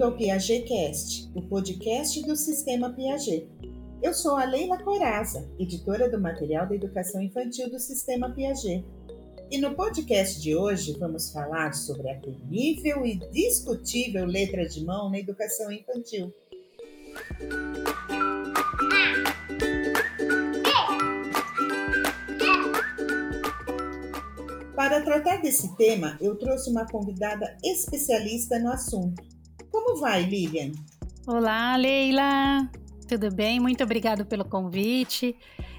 bem-vindo ao Piaget Cast, o podcast do Sistema Piaget. Eu sou a Leila Coraza, editora do material da educação infantil do Sistema Piaget. E no podcast de hoje vamos falar sobre a temível e discutível letra de mão na educação infantil. Para tratar desse tema, eu trouxe uma convidada especialista no assunto. Como vai, Lilian? Olá, Leila. Tudo bem? Muito obrigado pelo convite.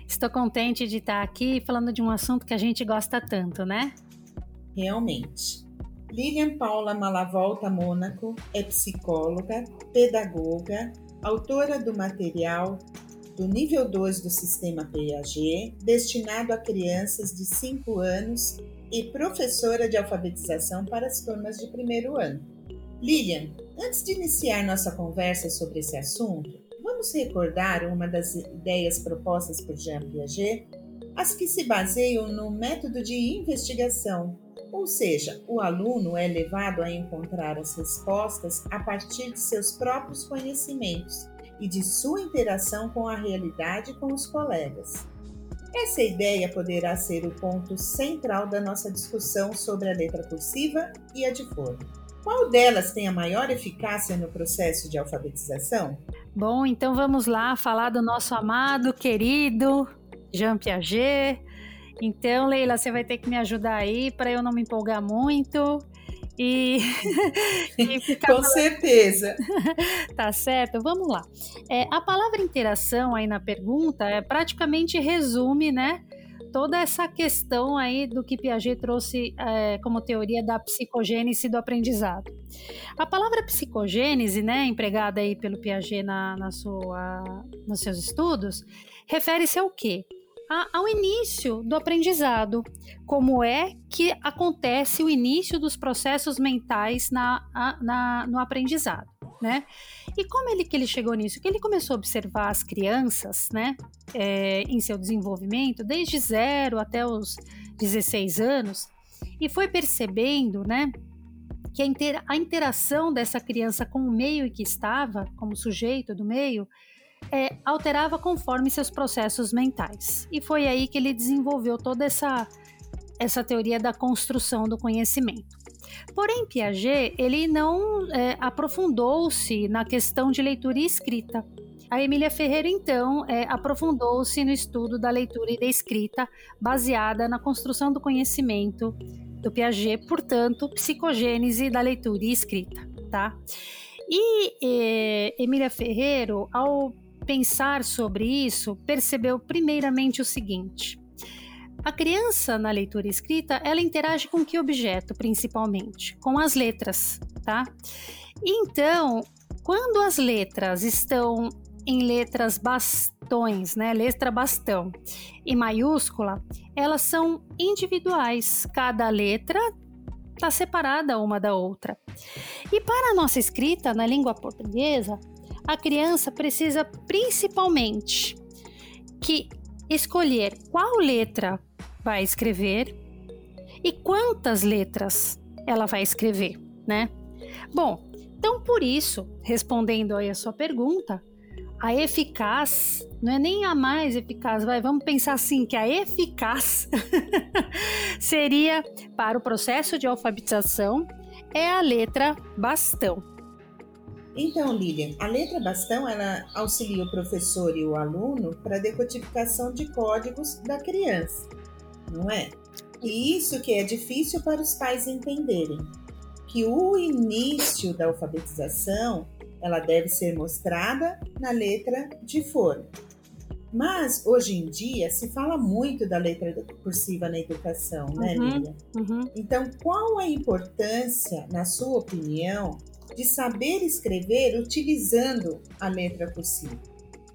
Estou contente de estar aqui falando de um assunto que a gente gosta tanto, né? Realmente. Lilian Paula Malavolta Mônaco é psicóloga, pedagoga, autora do material do nível 2 do sistema PAG, destinado a crianças de 5 anos e professora de alfabetização para as turmas de primeiro ano. Lilian, antes de iniciar nossa conversa sobre esse assunto, vamos recordar uma das ideias propostas por Jean Piaget, as que se baseiam no método de investigação, ou seja, o aluno é levado a encontrar as respostas a partir de seus próprios conhecimentos e de sua interação com a realidade com os colegas. Essa ideia poderá ser o ponto central da nossa discussão sobre a letra cursiva e a de forma. Qual delas tem a maior eficácia no processo de alfabetização? Bom, então vamos lá falar do nosso amado, querido Jean Piaget. Então, Leila, você vai ter que me ajudar aí para eu não me empolgar muito e, e ficar. Com certeza. tá certo? Vamos lá. É, a palavra interação aí na pergunta é, praticamente resume, né? Toda essa questão aí do que Piaget trouxe é, como teoria da psicogênese do aprendizado. A palavra psicogênese, né, empregada aí pelo Piaget na, na sua, nos seus estudos, refere-se ao quê? Ao início do aprendizado, como é que acontece o início dos processos mentais na, na, no aprendizado, né? E como ele que ele chegou nisso? Que ele começou a observar as crianças, né, é, em seu desenvolvimento, desde zero até os 16 anos, e foi percebendo, né, que a, a interação dessa criança com o meio em que estava, como sujeito do meio, é, alterava conforme seus processos mentais. E foi aí que ele desenvolveu toda essa, essa teoria da construção do conhecimento. Porém, Piaget ele não é, aprofundou-se na questão de leitura e escrita. A Emília Ferreira, então, é, aprofundou-se no estudo da leitura e da escrita, baseada na construção do conhecimento do Piaget, portanto, psicogênese da leitura e escrita, tá? E é, Emília Ferreiro, ao pensar sobre isso, percebeu primeiramente o seguinte: a criança na leitura escrita, ela interage com que objeto, principalmente? Com as letras, tá? Então, quando as letras estão em letras bastões, né, letra bastão e maiúscula, elas são individuais. Cada letra está separada uma da outra. E para a nossa escrita na língua portuguesa, a criança precisa principalmente que escolher qual letra vai escrever e quantas letras ela vai escrever, né? Bom, então por isso, respondendo aí a sua pergunta, a eficaz não é nem a mais eficaz, vai, vamos pensar assim que a eficaz seria para o processo de alfabetização é a letra bastão. Então, Lilian, a letra bastão ela auxilia o professor e o aluno para a decodificação de códigos da criança, não é? E isso que é difícil para os pais entenderem, que o início da alfabetização ela deve ser mostrada na letra de forma. Mas hoje em dia se fala muito da letra cursiva na educação, né, uhum, Lilian? Uhum. Então, qual a importância, na sua opinião, de saber escrever utilizando a letra cursiva.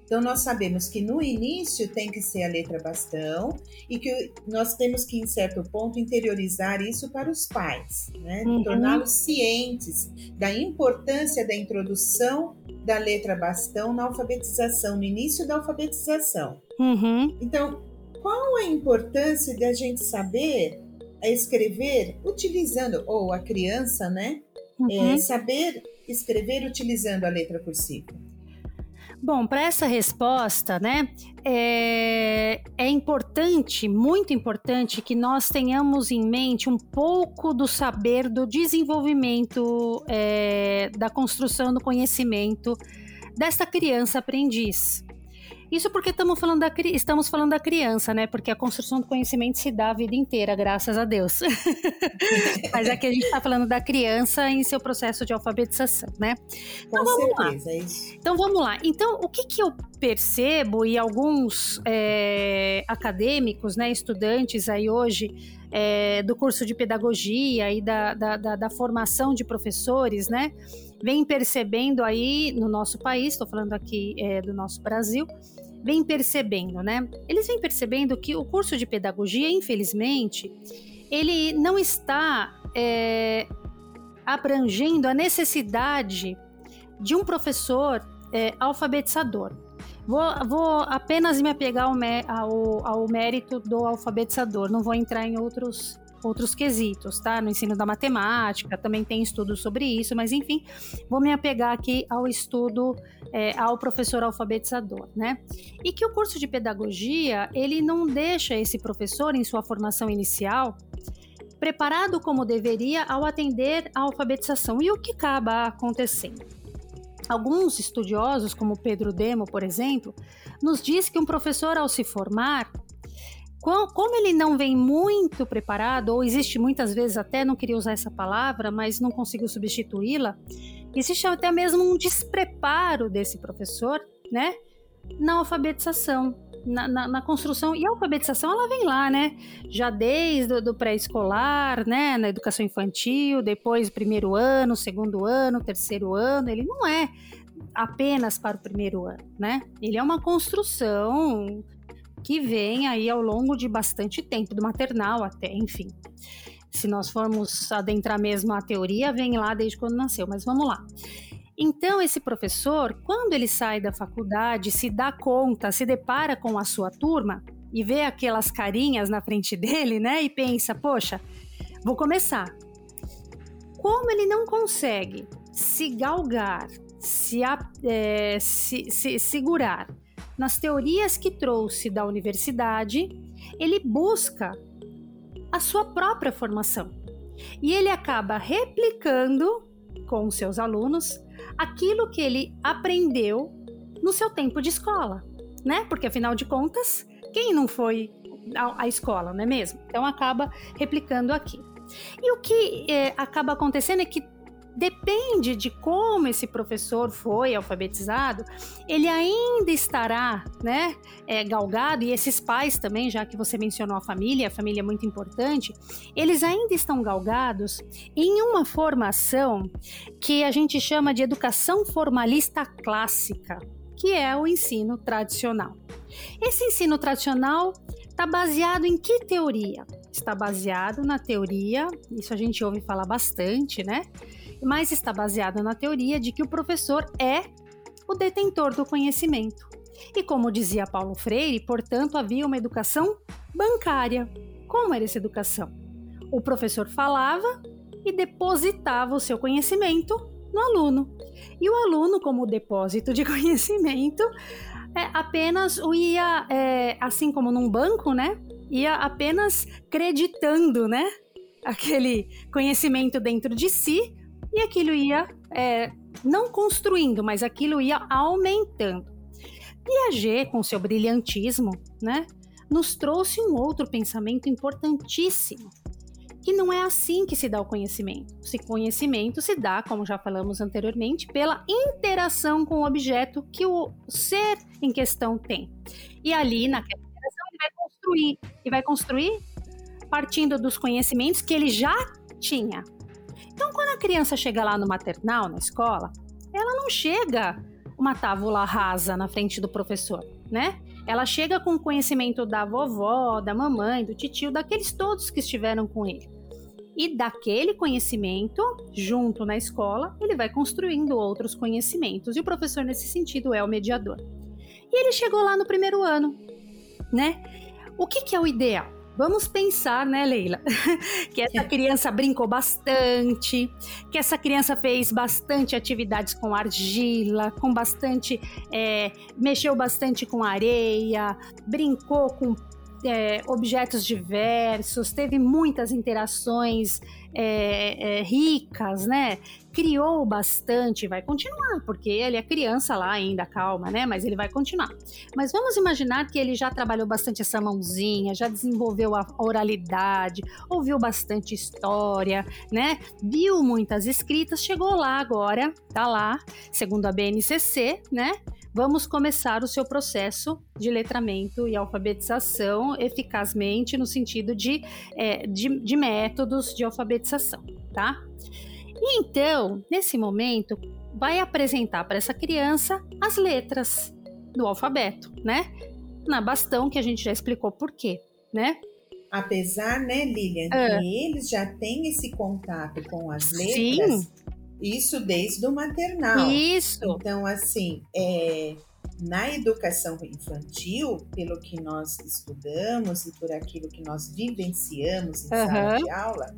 Então, nós sabemos que no início tem que ser a letra bastão e que nós temos que, em certo ponto, interiorizar isso para os pais, né? Uhum. torná-los cientes da importância da introdução da letra bastão na alfabetização, no início da alfabetização. Uhum. Então, qual a importância de a gente saber escrever utilizando, ou a criança, né? Uhum. É, saber escrever utilizando a letra cursiva? Bom, para essa resposta, né, é, é, importante, muito importante, que nós tenhamos em mente um pouco do saber do desenvolvimento, é, da construção do conhecimento dessa criança aprendiz. Isso porque estamos falando, da, estamos falando da criança, né? Porque a construção do conhecimento se dá a vida inteira, graças a Deus. Mas aqui a gente está falando da criança em seu processo de alfabetização, né? Então, Com certeza, é isso. Então vamos lá. Então, o que, que eu percebo, e alguns é, acadêmicos, né, estudantes aí hoje é, do curso de pedagogia e da, da, da, da formação de professores, né? vem percebendo aí no nosso país, estou falando aqui é, do nosso Brasil, vem percebendo, né? Eles vêm percebendo que o curso de pedagogia, infelizmente, ele não está é, abrangendo a necessidade de um professor é, alfabetizador. Vou, vou, apenas me apegar ao, ao, ao mérito do alfabetizador, não vou entrar em outros outros quesitos, tá? No ensino da matemática, também tem estudos sobre isso, mas enfim, vou me apegar aqui ao estudo, é, ao professor alfabetizador, né? E que o curso de pedagogia, ele não deixa esse professor, em sua formação inicial, preparado como deveria ao atender a alfabetização. E o que acaba acontecendo? Alguns estudiosos, como Pedro Demo, por exemplo, nos diz que um professor, ao se formar, como ele não vem muito preparado, ou existe muitas vezes até, não queria usar essa palavra, mas não consigo substituí-la, existe até mesmo um despreparo desse professor, né, na alfabetização, na, na, na, construção. E a alfabetização, ela vem lá, né? Já desde o pré-escolar, né? Na educação infantil, depois primeiro ano, segundo ano, terceiro ano. Ele não é apenas para o primeiro ano, né? Ele é uma construção que vem aí ao longo de bastante tempo, do maternal até, enfim. Se nós formos adentrar mesmo a teoria, vem lá desde quando nasceu, mas vamos lá. Então, esse professor, quando ele sai da faculdade, se dá conta, se depara com a sua turma e vê aquelas carinhas na frente dele, né? E pensa, poxa, vou começar. Como ele não consegue se galgar, se, é, se, se segurar nas teorias que trouxe da universidade, ele busca a sua própria formação. E ele acaba replicando com seus alunos aquilo que ele aprendeu no seu tempo de escola, né? Porque afinal de contas, quem não foi à escola, não é mesmo? Então acaba replicando aqui. E o que é, acaba acontecendo é que depende de como esse professor foi alfabetizado, ele ainda estará, né, é, galgado, e esses pais também, já que você mencionou a família, a família é muito importante, eles ainda estão galgados em uma formação que a gente chama de educação formalista clássica, que é o ensino tradicional. Esse ensino tradicional está baseado em que teoria? Está baseado na teoria, isso a gente ouve falar bastante, né? Mas está baseada na teoria de que o professor é o detentor do conhecimento. E como dizia Paulo Freire, portanto, havia uma educação bancária. Como era essa educação? O professor falava e depositava o seu conhecimento no aluno. E o aluno, como depósito de conhecimento, é, apenas o ia, é, assim como num banco, né? Ia apenas creditando, né? Aquele conhecimento dentro de si e aquilo ia é, não construindo, mas aquilo ia aumentando. Piaget, com seu brilhantismo, né, nos trouxe um outro pensamento importantíssimo, que não é assim que se dá o conhecimento. O conhecimento se dá, como já falamos anteriormente, pela interação com o objeto que o ser em questão tem. E ali, naquela interação, ele vai construir. E vai construir partindo dos conhecimentos que ele já tinha. Então, quando a criança chega lá no maternal, na escola, ela não chega uma tábula rasa na frente do professor, né? Ela chega com o conhecimento da vovó, da mamãe, do titio, daqueles todos que estiveram com ele. E daquele conhecimento, junto na escola, ele vai construindo outros conhecimentos. E o professor, nesse sentido, é o mediador. E ele chegou lá no primeiro ano, né? O que, que é o ideal? Vamos pensar, né, Leila, que essa criança brincou bastante, que essa criança fez bastante atividades com argila, com bastante. É, mexeu bastante com areia, brincou com é, objetos diversos, teve muitas interações é, é, ricas, né? Criou bastante, vai continuar, porque ele é criança lá ainda, calma, né? Mas ele vai continuar. Mas vamos imaginar que ele já trabalhou bastante essa mãozinha, já desenvolveu a oralidade, ouviu bastante história, né? Viu muitas escritas, chegou lá agora, tá lá, segundo a BNCC, né? Vamos começar o seu processo de letramento e alfabetização eficazmente no sentido de, é, de, de métodos de alfabetização, tá? E então, nesse momento, vai apresentar para essa criança as letras do alfabeto, né? Na bastão, que a gente já explicou por quê, né? Apesar, né, Lilian, ah. que eles já têm esse contato com as letras, Sim. Isso desde o maternal. Isso. Então, assim, é, na educação infantil, pelo que nós estudamos e por aquilo que nós vivenciamos em uhum. sala de aula,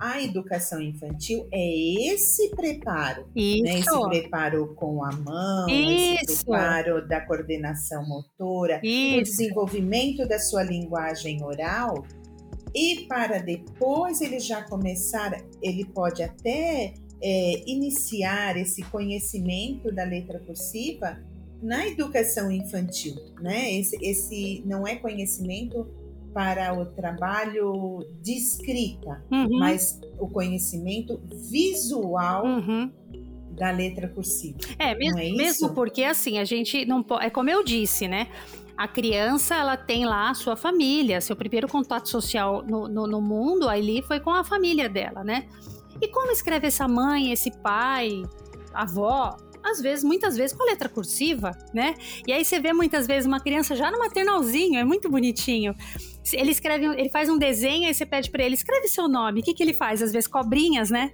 a educação infantil é esse preparo, Isso. Né? esse preparo com a mão, Isso. esse preparo da coordenação motora, Isso. o desenvolvimento da sua linguagem oral. E para depois ele já começar, ele pode até é, iniciar esse conhecimento da letra cursiva na educação infantil, né? Esse, esse não é conhecimento para o trabalho de escrita, uhum. mas o conhecimento visual uhum. da letra cursiva. É mesmo, é mesmo porque assim a gente não pode, é como eu disse, né? A criança ela tem lá a sua família, seu primeiro contato social no, no, no mundo ali foi com a família dela, né? E como escreve essa mãe, esse pai, avó? Às vezes, muitas vezes com letra cursiva, né? E aí você vê muitas vezes uma criança já no maternalzinho, é muito bonitinho. Ele escreve, ele faz um desenho, aí você pede para ele, escreve seu nome. O que, que ele faz? Às vezes cobrinhas, né?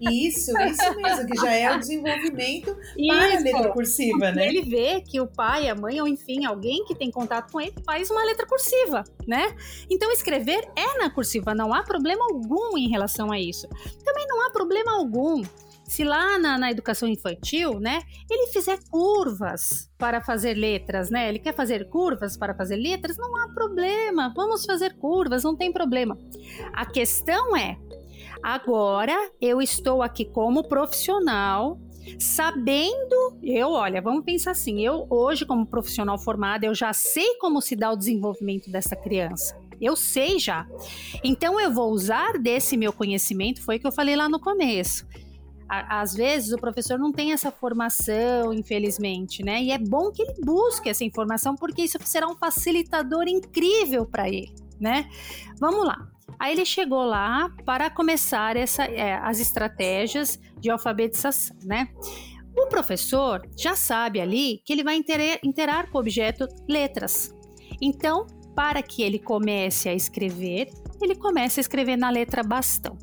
Isso, isso mesmo, que já é o desenvolvimento isso. para a letra cursiva, né? Ele vê que o pai, a mãe, ou enfim, alguém que tem contato com ele, faz uma letra cursiva, né? Então escrever é na cursiva, não há problema algum em relação a isso. Também não há problema algum se lá na, na, educação infantil, né, ele fizer curvas para fazer letras, né, ele quer fazer curvas para fazer letras, não há problema, vamos fazer curvas, não tem problema. A questão é, agora eu estou aqui como profissional, sabendo, eu, olha, vamos pensar assim, eu hoje como profissional formada, eu já sei como se dá o desenvolvimento dessa criança. Eu sei já. Então eu vou usar desse meu conhecimento, foi o que eu falei lá no começo às vezes o professor não tem essa formação, infelizmente, né? E é bom que ele busque essa informação porque isso será um facilitador incrível para ele, né? Vamos lá. Aí ele chegou lá para começar essa, é, as estratégias de alfabetização, né? O professor já sabe ali que ele vai interar, com o objeto letras. Então, para que ele comece a escrever, ele começa a escrever na letra bastão.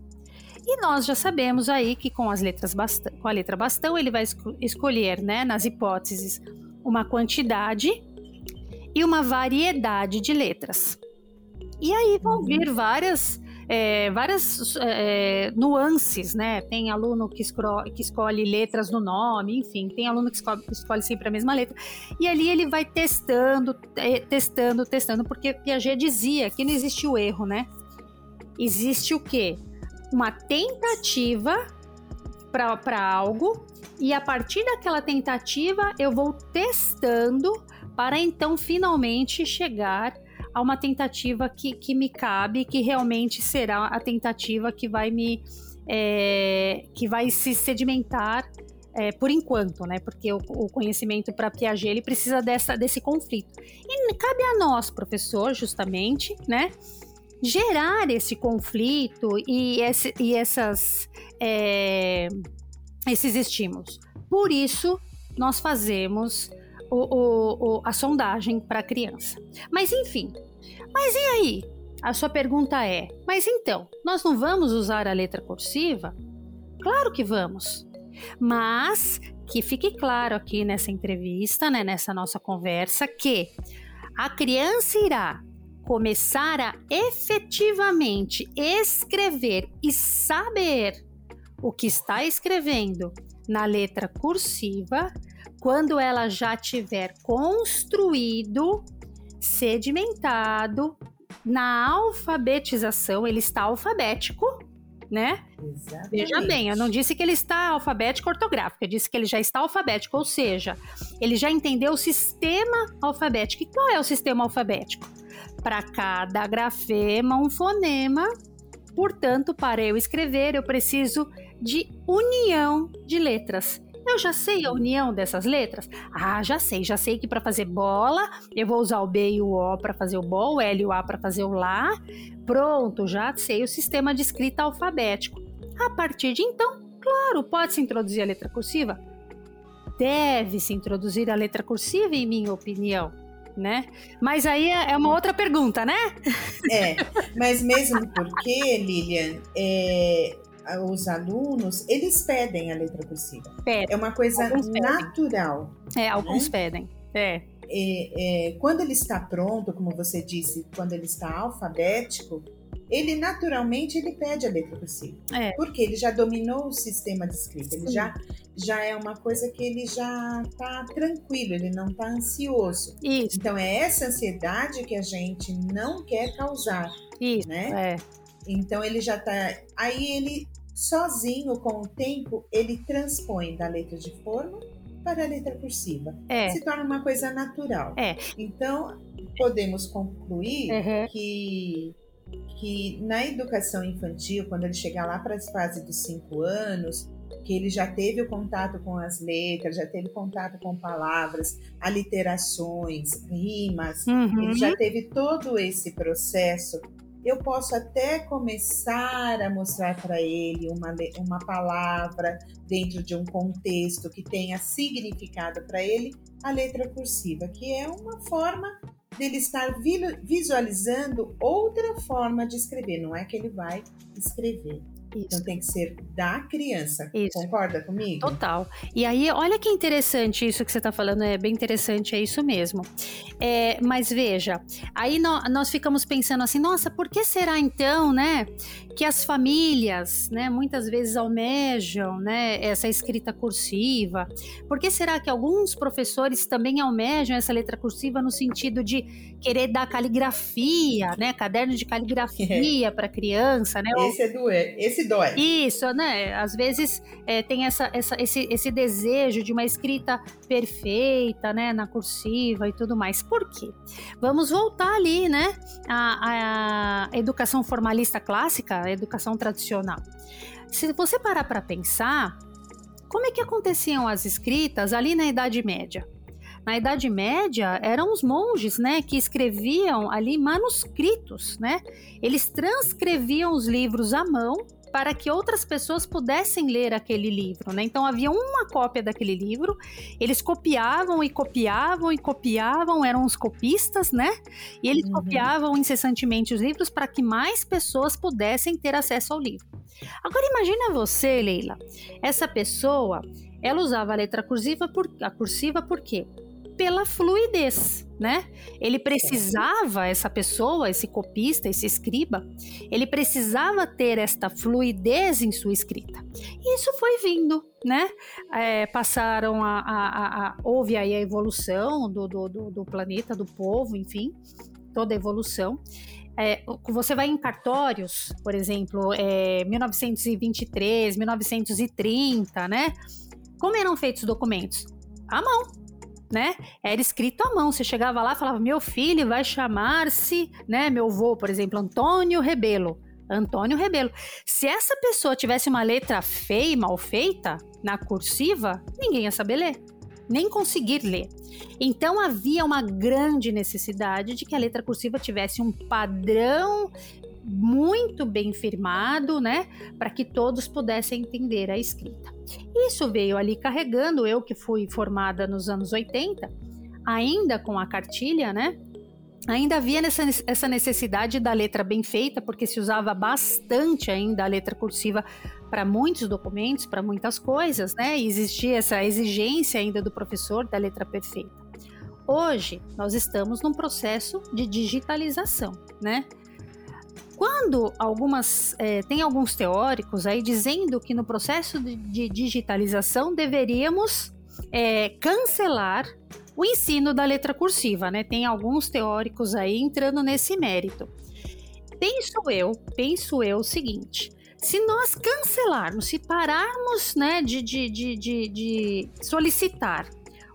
E nós já sabemos aí que com as letras bastão, com a letra bastão ele vai escolher, né, nas hipóteses, uma quantidade e uma variedade de letras. E aí vão uhum. vir várias é, várias é, nuances, né? Tem aluno que, que, escolhe letras no nome, enfim, tem aluno que escolhe, escolhe, sempre a mesma letra. E ali ele vai testando, testando, testando, porque Piaget dizia que não existe o erro, né? Existe o quê? Uma tentativa para algo e a partir daquela tentativa eu vou testando para então finalmente chegar a uma tentativa que, que me cabe, que realmente será a tentativa que vai me é, que vai se sedimentar é, por enquanto, né? Porque o, o conhecimento para Piaget ele precisa dessa, desse conflito. E cabe a nós, professor, justamente, né? Gerar esse conflito e, esse, e essas, é, esses estímulos. Por isso, nós fazemos o, o, o, a sondagem para a criança. Mas enfim, mas e aí? A sua pergunta é: mas então, nós não vamos usar a letra cursiva? Claro que vamos. Mas que fique claro aqui nessa entrevista, né, nessa nossa conversa, que a criança irá começar a efetivamente escrever e saber o que está escrevendo na letra cursiva quando ela já tiver construído, sedimentado na alfabetização, ele está alfabético, né? Exatamente. Veja bem, eu não disse que ele está alfabético ortográfico, eu disse que ele já está alfabético, ou seja, ele já entendeu o sistema alfabético. E qual é o sistema alfabético? Para cada grafema, um fonema. Portanto, para eu escrever, eu preciso de união de letras. Eu já sei a união dessas letras? Ah, já sei. Já sei que para fazer bola, eu vou usar o B e o O para fazer o bol, o L e o A para fazer o lá. Pronto, já sei o sistema de escrita alfabético. A partir de então, claro, pode-se introduzir a letra cursiva? Deve-se introduzir a letra cursiva, em minha opinião. Né? Mas aí é, é uma outra pergunta, né? É, mas mesmo porque, Lilian, é, os alunos, eles pedem a letra cursiva. Pede. É uma coisa natural. É, alguns né? pedem. É. É, é. Quando ele está pronto, como você disse, quando ele está alfabético, ele naturalmente ele pede a letra cursiva. É. Porque ele já dominou o sistema de escrita, ele já, já é uma coisa que ele já está tranquilo, ele não está ansioso. Isso. Então é essa ansiedade que a gente não quer causar. Isso. Né? É. Então ele já está. Aí ele sozinho, com o tempo, ele transpõe da letra de forma para a letra cursiva. É. Se torna uma coisa natural. É. Então, podemos concluir uhum. que, que na educação infantil, quando ele chegar lá para as fases dos cinco anos, que ele já teve o contato com as letras, já teve contato com palavras, aliterações, rimas, uhum. ele já teve todo esse processo eu posso até começar a mostrar para ele uma, uma palavra dentro de um contexto que tenha significado para ele, a letra cursiva, que é uma forma dele estar visualizando outra forma de escrever, não é que ele vai escrever. Isso. Então tem que ser da criança. Isso. Concorda comigo? Total. E aí, olha que interessante isso que você está falando, é bem interessante, é isso mesmo. É, mas veja, aí no, nós ficamos pensando assim, nossa, por que será então, né, que as famílias, né, muitas vezes almejam, né, essa escrita cursiva? Por que será que alguns professores também almejam essa letra cursiva no sentido de querer dar caligrafia, né, caderno de caligrafia para criança, né? Esse é do esse dói. Isso, né? Às vezes é, tem essa, essa, esse, esse desejo de uma escrita perfeita, né? Na cursiva e tudo mais. Por quê? Vamos voltar ali, né? A, a educação formalista clássica, a educação tradicional. Se você parar para pensar, como é que aconteciam as escritas ali na Idade Média? Na Idade Média, eram os monges, né, que escreviam ali manuscritos, né? Eles transcreviam os livros à mão para que outras pessoas pudessem ler aquele livro, né? Então havia uma cópia daquele livro, eles copiavam e copiavam e copiavam, eram os copistas, né? E eles uhum. copiavam incessantemente os livros para que mais pessoas pudessem ter acesso ao livro. Agora imagina você, Leila, essa pessoa, ela usava a letra cursiva por a cursiva por quê? Pela fluidez, né? Ele precisava, essa pessoa, esse copista, esse escriba, ele precisava ter esta fluidez em sua escrita. E isso foi vindo, né? É, passaram a, a, a, Houve aí a evolução do, do, do, do planeta, do povo, enfim, toda a evolução. É, você vai em cartórios, por exemplo, é, 1923, 1930, né? Como eram feitos os documentos? À mão né? Era escrito à mão. Você chegava lá falava: meu filho vai chamar-se, né? Meu avô, por exemplo, Antônio Rebelo. Antônio Rebelo. Se essa pessoa tivesse uma letra feia mal feita na cursiva, ninguém ia saber ler, nem conseguir ler. Então havia uma grande necessidade de que a letra cursiva tivesse um padrão muito bem firmado, né, para que todos pudessem entender a escrita. Isso veio ali carregando, eu que fui formada nos anos 80, ainda com a cartilha, né? Ainda havia essa necessidade da letra bem feita, porque se usava bastante ainda a letra cursiva para muitos documentos, para muitas coisas, né? E existia essa exigência ainda do professor da letra perfeita. Hoje nós estamos num processo de digitalização, né? Quando algumas é, tem alguns teóricos aí dizendo que no processo de, digitalização deveríamos é, cancelar o ensino da letra cursiva, né? Tem alguns teóricos aí entrando nesse mérito. Penso eu, penso eu o seguinte: se nós cancelarmos, se pararmos né, de, de, de, de, de solicitar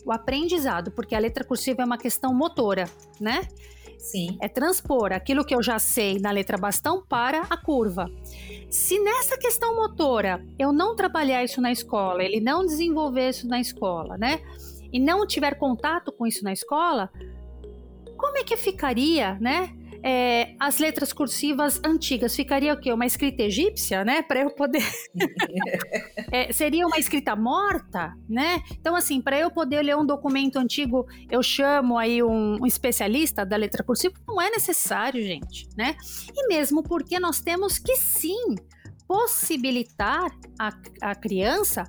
o aprendizado, porque a letra cursiva é uma questão motora, né? Sim. É transpor aquilo que eu já sei na letra bastão para a curva. Se nessa questão motora eu não trabalhar isso na escola, ele não desenvolver isso na escola, né? E não tiver contato com isso na escola, como é que ficaria, né? É, as letras cursivas antigas, ficaria o quê? Uma escrita egípcia, né? Para eu poder. é, seria uma escrita morta, né? Então, assim, para eu poder ler um documento antigo, eu chamo aí um, um especialista da letra cursiva? Não é necessário, gente, né? E mesmo porque nós temos que sim possibilitar a, a criança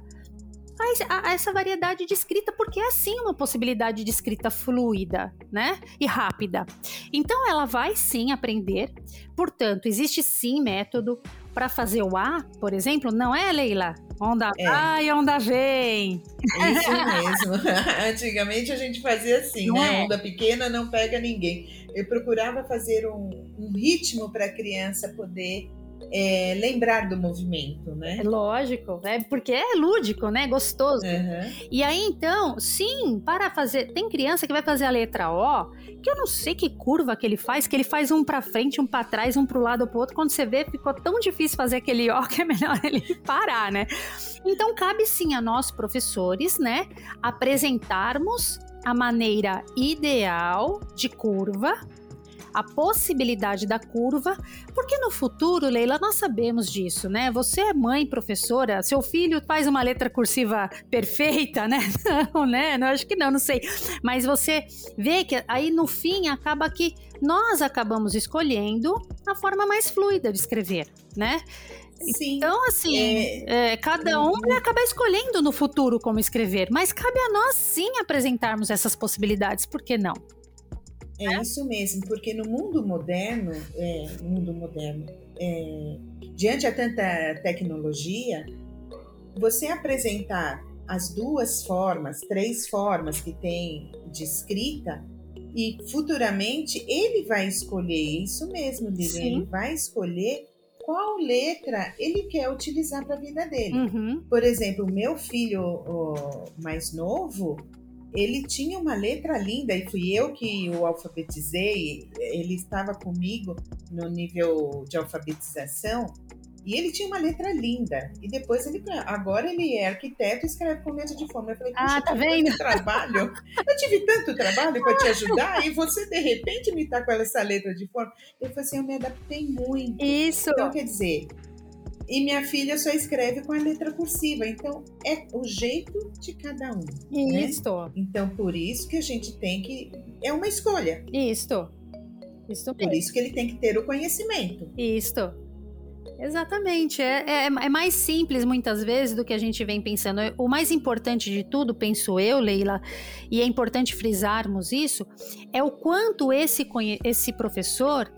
a, a essa variedade de escrita, porque é sim uma possibilidade de escrita fluida, né? E rápida. Então ela vai sim aprender. Portanto, existe sim método para fazer o A, por exemplo, não é, Leila? Onda é. vai, onda vem. É isso mesmo. Antigamente a gente fazia assim, não né? É. Onda pequena não pega ninguém. Eu procurava fazer um, um ritmo para a criança poder é, lembrar do movimento, né? É lógico, né? Porque é lúdico, né? Gostoso. Uhum. E aí, então, sim, para fazer. Tem criança que vai fazer a letra O, que eu não sei que curva que ele faz, que ele faz um para frente, um para trás, um para o lado ou para outro. Quando você vê, ficou tão difícil fazer aquele O que é melhor ele parar, né? Então, cabe sim a nós, professores, né, apresentarmos a maneira ideal de curva a possibilidade da curva, porque no futuro, Leila, nós sabemos disso, né? Você é mãe, professora, seu filho faz uma letra cursiva perfeita, né? Não, né? Não, acho que não, não sei. Mas você vê que aí no fim acaba que nós acabamos escolhendo a forma mais fluida de escrever, né? Sim. Então, assim, é... É, cada um vai acabar escolhendo no futuro como escrever, mas cabe a nós sim apresentarmos essas possibilidades, por que não? É né? isso mesmo, porque no mundo moderno, é, no mundo moderno, é, diante a tanta tecnologia, você apresentar as duas formas, três formas que tem de escrita, e futuramente ele vai escolher isso mesmo, Lilian, ele vai escolher qual letra ele quer utilizar para a vida dele. Uhum. Por exemplo, o meu filho o mais novo, ele tinha uma letra linda e fui eu que o alfabetizei. Ele estava comigo no nível de alfabetização e ele tinha uma letra linda. E depois ele, agora ele é arquiteto e escreve com letra de forma. Eu falei, ah, tá vendo? trabalho. Eu tive tanto trabalho para te ajudar e você de repente me tá com essa letra de forma. Eu falei assim, eu me adaptei muito. Isso. Então quer dizer, e minha filha só escreve com a letra cursiva. Então, é o jeito de cada um. Isso. Né? Então, por isso que a gente tem que. É uma escolha. Isso. Isso Por isso que ele tem que ter o conhecimento. Isso. Exatamente. É, é, é, mais simples muitas vezes do que a gente vem pensando. O mais importante de tudo, penso eu, Leila, e é importante frisarmos isso, é o quanto esse, esse professor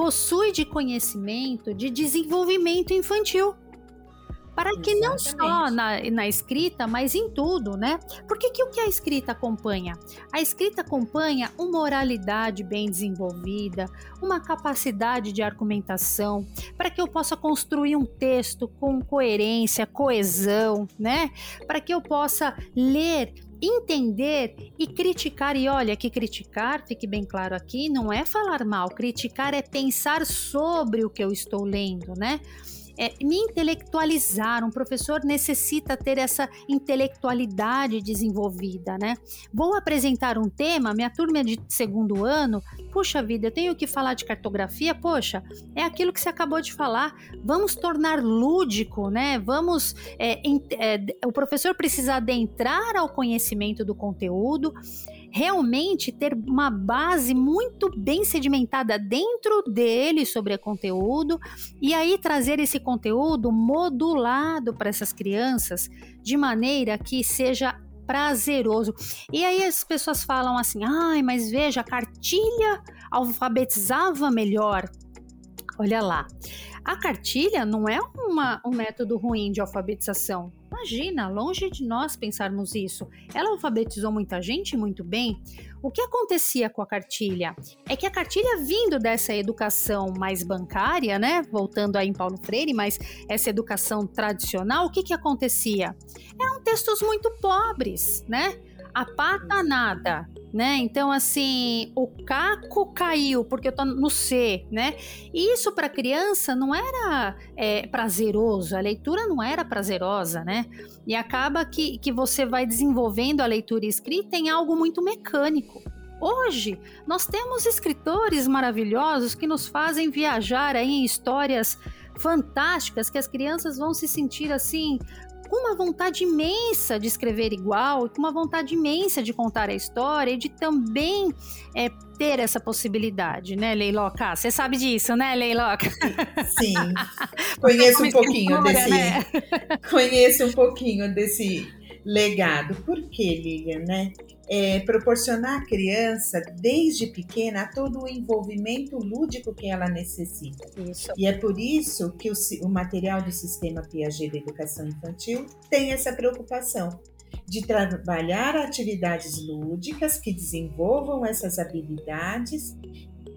possui de conhecimento de desenvolvimento infantil. Para que Exatamente. não só na, na, escrita, mas em tudo, né? Porque que o que a escrita acompanha? A escrita acompanha uma oralidade bem desenvolvida, uma capacidade de argumentação, para que eu possa construir um texto com coerência, coesão, né? Para que eu possa ler entender e criticar. E olha, que criticar, fique bem claro aqui, não é falar mal. Criticar é pensar sobre o que eu estou lendo, né? É, me intelectualizar. Um professor necessita ter essa intelectualidade desenvolvida, né? Vou apresentar um tema, minha turma é de segundo ano, puxa vida, eu tenho que falar de cartografia, poxa, é aquilo que você acabou de falar. Vamos tornar lúdico, né? Vamos. É, é, o professor precisa adentrar ao conhecimento do conteúdo realmente ter uma base muito bem sedimentada dentro dele sobre conteúdo e aí trazer esse conteúdo modulado para essas crianças de maneira que seja prazeroso. E aí as pessoas falam assim: ai, mas veja, a cartilha alfabetizava melhor. Olha lá. A cartilha não é uma, um método ruim de alfabetização. Imagina, longe de nós pensarmos isso. Ela alfabetizou muita gente muito bem. O que acontecia com a cartilha? É que a cartilha vindo dessa educação mais bancária, né? Voltando aí em Paulo Freire, mas essa educação tradicional, o que que acontecia? Eram textos muito pobres, né? A pata nada, né? Então, assim, o caco caiu porque eu tô no C, né? E isso para criança não era é, prazeroso, a leitura não era prazerosa, né? E acaba que, que você vai desenvolvendo a leitura escrita em algo muito mecânico. Hoje, nós temos escritores maravilhosos que nos fazem viajar aí em histórias fantásticas que as crianças vão se sentir assim uma vontade imensa de escrever igual, com uma vontade imensa de contar a história e de também é, ter essa possibilidade, né, Leiloca? Você sabe disso, né, Leiloca? Sim, conheço um pouquinho desse, né? conheço um pouquinho desse legado. Por que, Lilian, né? é, proporcionar à criança, desde pequena, todo o envolvimento lúdico que ela necessita. Isso. E é por isso que o, o material do Sistema Piaget de Educação Infantil tem essa preocupação de trabalhar atividades lúdicas que desenvolvam essas habilidades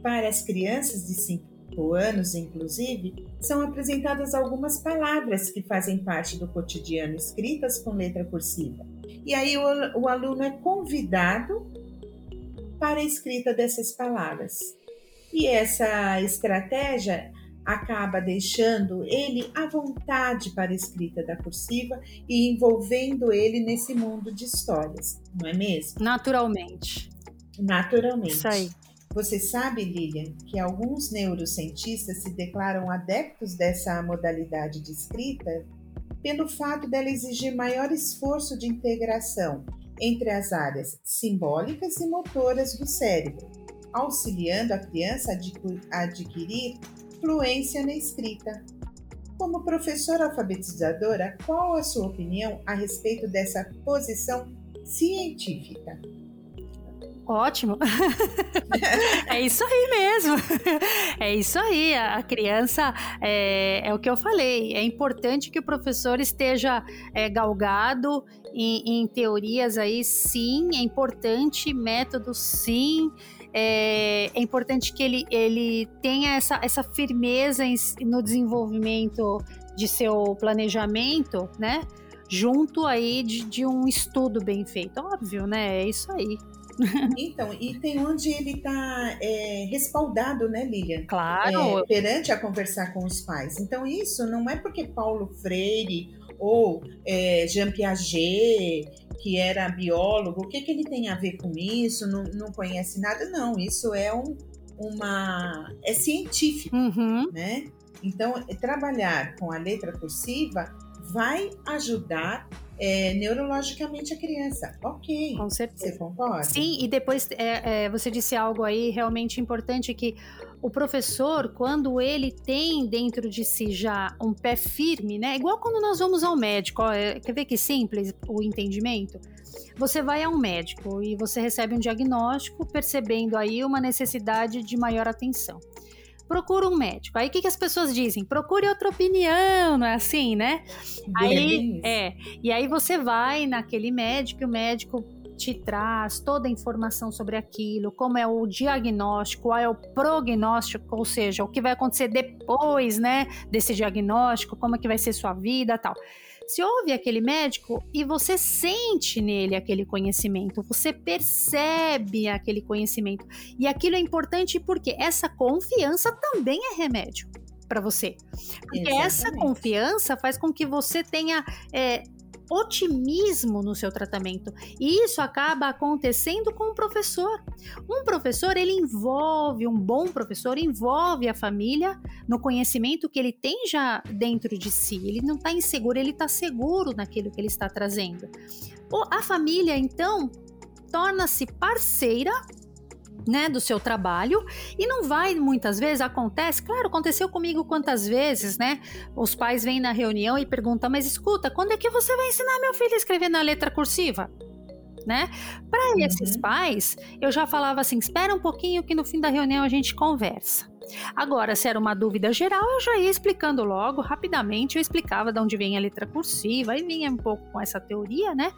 para as crianças de 5 anos, inclusive, são apresentadas algumas palavras que fazem parte do cotidiano escritas com letra cursiva. E aí o, o aluno é convidado para a escrita dessas palavras. E essa estratégia acaba deixando ele à vontade para a escrita da cursiva e envolvendo ele nesse mundo de histórias, não é mesmo? Naturalmente. Naturalmente. Isso aí. Você sabe, Lilian, que alguns neurocientistas se declaram adeptos dessa modalidade de escrita pelo fato dela exigir maior esforço de integração entre as áreas simbólicas e motoras do cérebro, auxiliando a criança a adquirir fluência na escrita. Como professora alfabetizadora, qual a sua opinião a respeito dessa posição científica? Ótimo. é isso aí mesmo. É isso aí. A criança é, é, o que eu falei. É importante que o professor esteja é, galgado em, em teorias aí, sim. É importante métodos, sim. É, é, importante que ele, ele tenha essa, essa firmeza em, no desenvolvimento de seu planejamento, né? Junto aí de, de um estudo bem feito. Óbvio, né? É isso aí. Então, e tem onde ele está é, respaldado, né, Lilian? Claro. É, perante a conversar com os pais. Então, isso não é porque Paulo Freire ou é, Jean Piaget, que era biólogo, o que, que ele tem a ver com isso? Não, não conhece nada? Não, isso é um, uma. é científico, uhum. né? Então, trabalhar com a letra cursiva vai ajudar é, neurologicamente a criança. Ok. Com certeza. Você concorda? Sim, e depois é, é, você disse algo aí realmente importante que o professor, quando ele tem dentro de si já um pé firme, né? Igual quando nós vamos ao médico, ó, é, quer ver que simples o entendimento? Você vai a um médico e você recebe um diagnóstico percebendo aí uma necessidade de maior atenção procura um médico. Aí o que, que as pessoas dizem? Procure outra opinião, não é assim, né? Aí, é, e aí você vai naquele médico e o médico te traz toda a informação sobre aquilo, como é o diagnóstico, qual é o prognóstico, ou seja, o que vai acontecer depois, né, desse diagnóstico, como é que vai ser sua vida, tal. Se ouve aquele médico e você sente nele aquele conhecimento, você percebe aquele conhecimento. E aquilo é importante porque essa confiança também é remédio para você. Porque Exatamente. essa confiança faz com que você tenha é, otimismo no seu tratamento. E isso acaba acontecendo com o professor. Um professor, ele envolve, um bom professor envolve a família no conhecimento que ele tem já dentro de si. Ele não está inseguro, ele está seguro naquilo que ele está trazendo. A família, então, torna-se parceira né, do seu trabalho e não vai muitas vezes acontece, claro, aconteceu comigo quantas vezes, né? Os pais vêm na reunião e perguntam: "Mas escuta, quando é que você vai ensinar meu filho a escrever na letra cursiva?" né? Para uhum. esses pais, eu já falava assim: espera um pouquinho que no fim da reunião a gente conversa. Agora, se era uma dúvida geral, eu já ia explicando logo, rapidamente, eu explicava de onde vem a letra cursiva, aí vinha um pouco com essa teoria, né?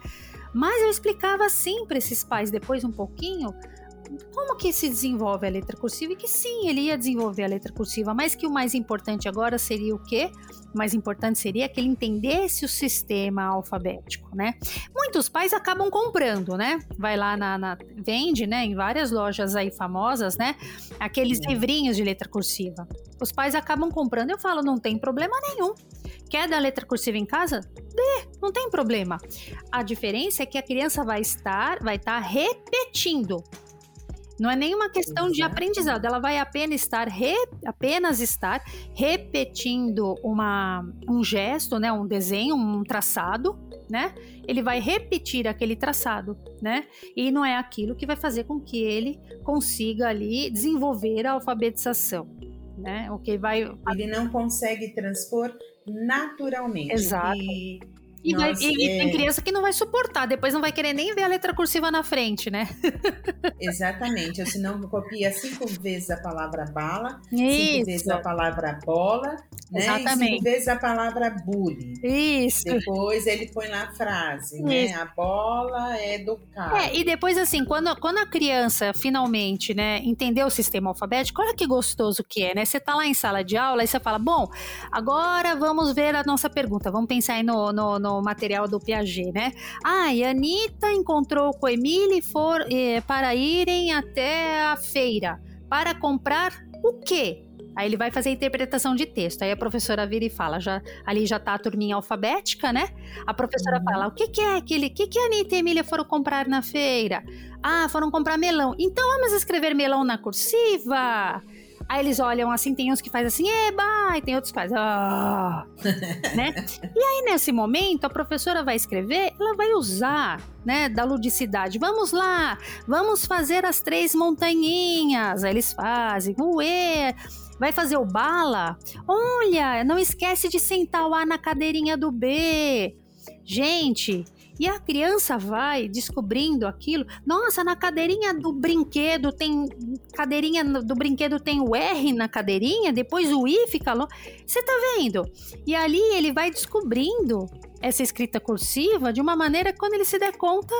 Mas eu explicava assim para esses pais depois um pouquinho como que se desenvolve a letra cursiva e que sim, ele ia desenvolver a letra cursiva, mas que o mais importante agora seria o quê? O mais importante seria que ele entendesse o sistema alfabético, né? Muitos pais acabam comprando, né? Vai lá na, na vende, né, em várias lojas aí famosas, né? Aqueles livrinhos de letra cursiva. Os pais acabam comprando, eu falo, não tem problema nenhum. Quer dar letra cursiva em casa? Dê, não tem problema. A diferença é que a criança vai estar, vai estar repetindo não é nenhuma questão de aprendizado, ela vai apenas estar, re, apenas estar repetindo uma, um gesto, né, um desenho, um traçado, né? Ele vai repetir aquele traçado, né? E não é aquilo que vai fazer com que ele consiga ali desenvolver a alfabetização, né? O que vai ele não consegue transpor naturalmente. Exato. E e, Nossa, vai, e é... tem criança que não vai suportar, depois não vai querer nem ver a letra cursiva na frente, né? Exatamente, ou senão copia cinco vezes a palavra bala, Isso. cinco vezes a palavra bola, né? Exatamente. E cinco vezes a palavra bullying. Isso. Depois ele põe lá a frase, né? Isso. né? A bola é do carro. É, e depois assim, quando, quando a criança finalmente, né, entendeu o sistema alfabético, olha que gostoso que é, né? Você tá lá em sala de aula e você fala, bom, agora vamos ver a nossa pergunta, vamos pensar aí no, no, no material do Piaget, né? Ah, e a Anitta encontrou com Emile for, eh, para irem até a feira para comprar o quê? Aí ele vai fazer a interpretação de texto. Aí a professora vira e fala, já, ali já tá a turminha alfabética, né? A professora uhum. fala, o que, que é aquele, o que, que a Anitta e a Emília foram comprar na feira? Ah, foram comprar melão. Então vamos escrever melão na cursiva? Aí eles olham assim, tem uns que faz assim, eba, e tem outros que faz, ah, né? E aí nesse momento a professora vai escrever, ela vai usar, né, da ludicidade. Vamos lá, vamos fazer as três montanhinhas. Aí eles fazem, ué, vai fazer o bala? Olha, não esquece de sentar o A na cadeirinha do B. Gente, e a criança vai descobrindo aquilo. Nossa, na cadeirinha do brinquedo tem. Cadeirinha do brinquedo tem o R na cadeirinha, depois o I fica longe. Você tá vendo? E ali ele vai descobrindo essa escrita cursiva de uma maneira que quando ele se der conta,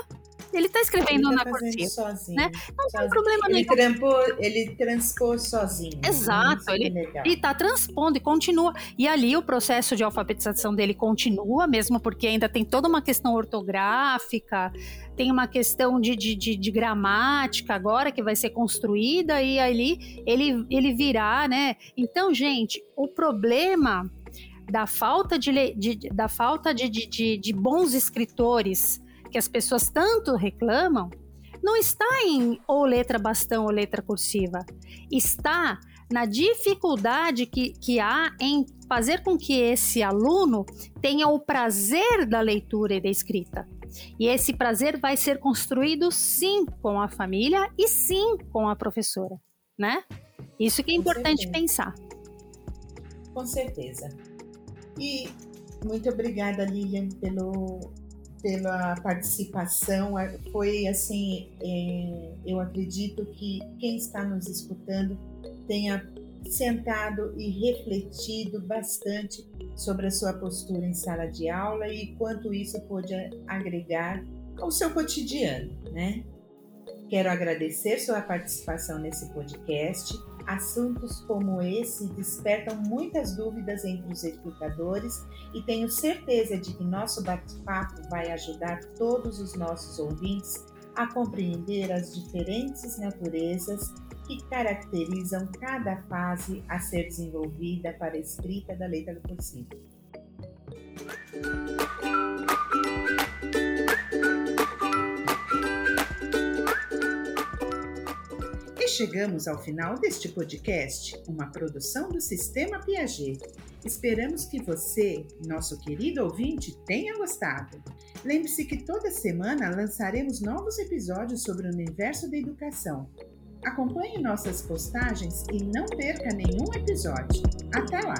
ele está escrevendo ele tá na cursiva. Sozinho, né? Não sozinho. tem problema nenhum. Ele, trampou, ele transpôs sozinho. Exato. Ele está transpondo e continua. E ali o processo de alfabetização dele continua, mesmo porque ainda tem toda uma questão ortográfica, tem uma questão de, de, de, de gramática agora que vai ser construída, e ali ele, ele virá, né? Então, gente, o problema da falta de, de da falta de, de, de bons escritores que as pessoas tanto reclamam, não está em ou letra bastão ou letra cursiva. Está na dificuldade que, que há em fazer com que esse aluno tenha o prazer da leitura e da escrita. E esse prazer vai ser construído sim com a família e sim com a professora, né? Isso que é importante pensar. Com certeza. E muito obrigada, Lilian, pelo pela participação. Foi assim, é, eu acredito que quem está nos escutando tenha sentado e refletido bastante sobre a sua postura em sala de aula e quanto isso pode agregar ao seu cotidiano, né? Quero agradecer sua participação nesse podcast Assuntos como esse despertam muitas dúvidas entre os educadores e tenho certeza de que nosso bate-papo vai ajudar todos os nossos ouvintes a compreender as diferentes naturezas que caracterizam cada fase a ser desenvolvida para a escrita da letra cursiva. Chegamos ao final deste podcast, uma produção do Sistema Piaget. Esperamos que você, nosso querido ouvinte, tenha gostado. Lembre-se que toda semana lançaremos novos episódios sobre o universo da educação. Acompanhe nossas postagens e não perca nenhum episódio. Até lá!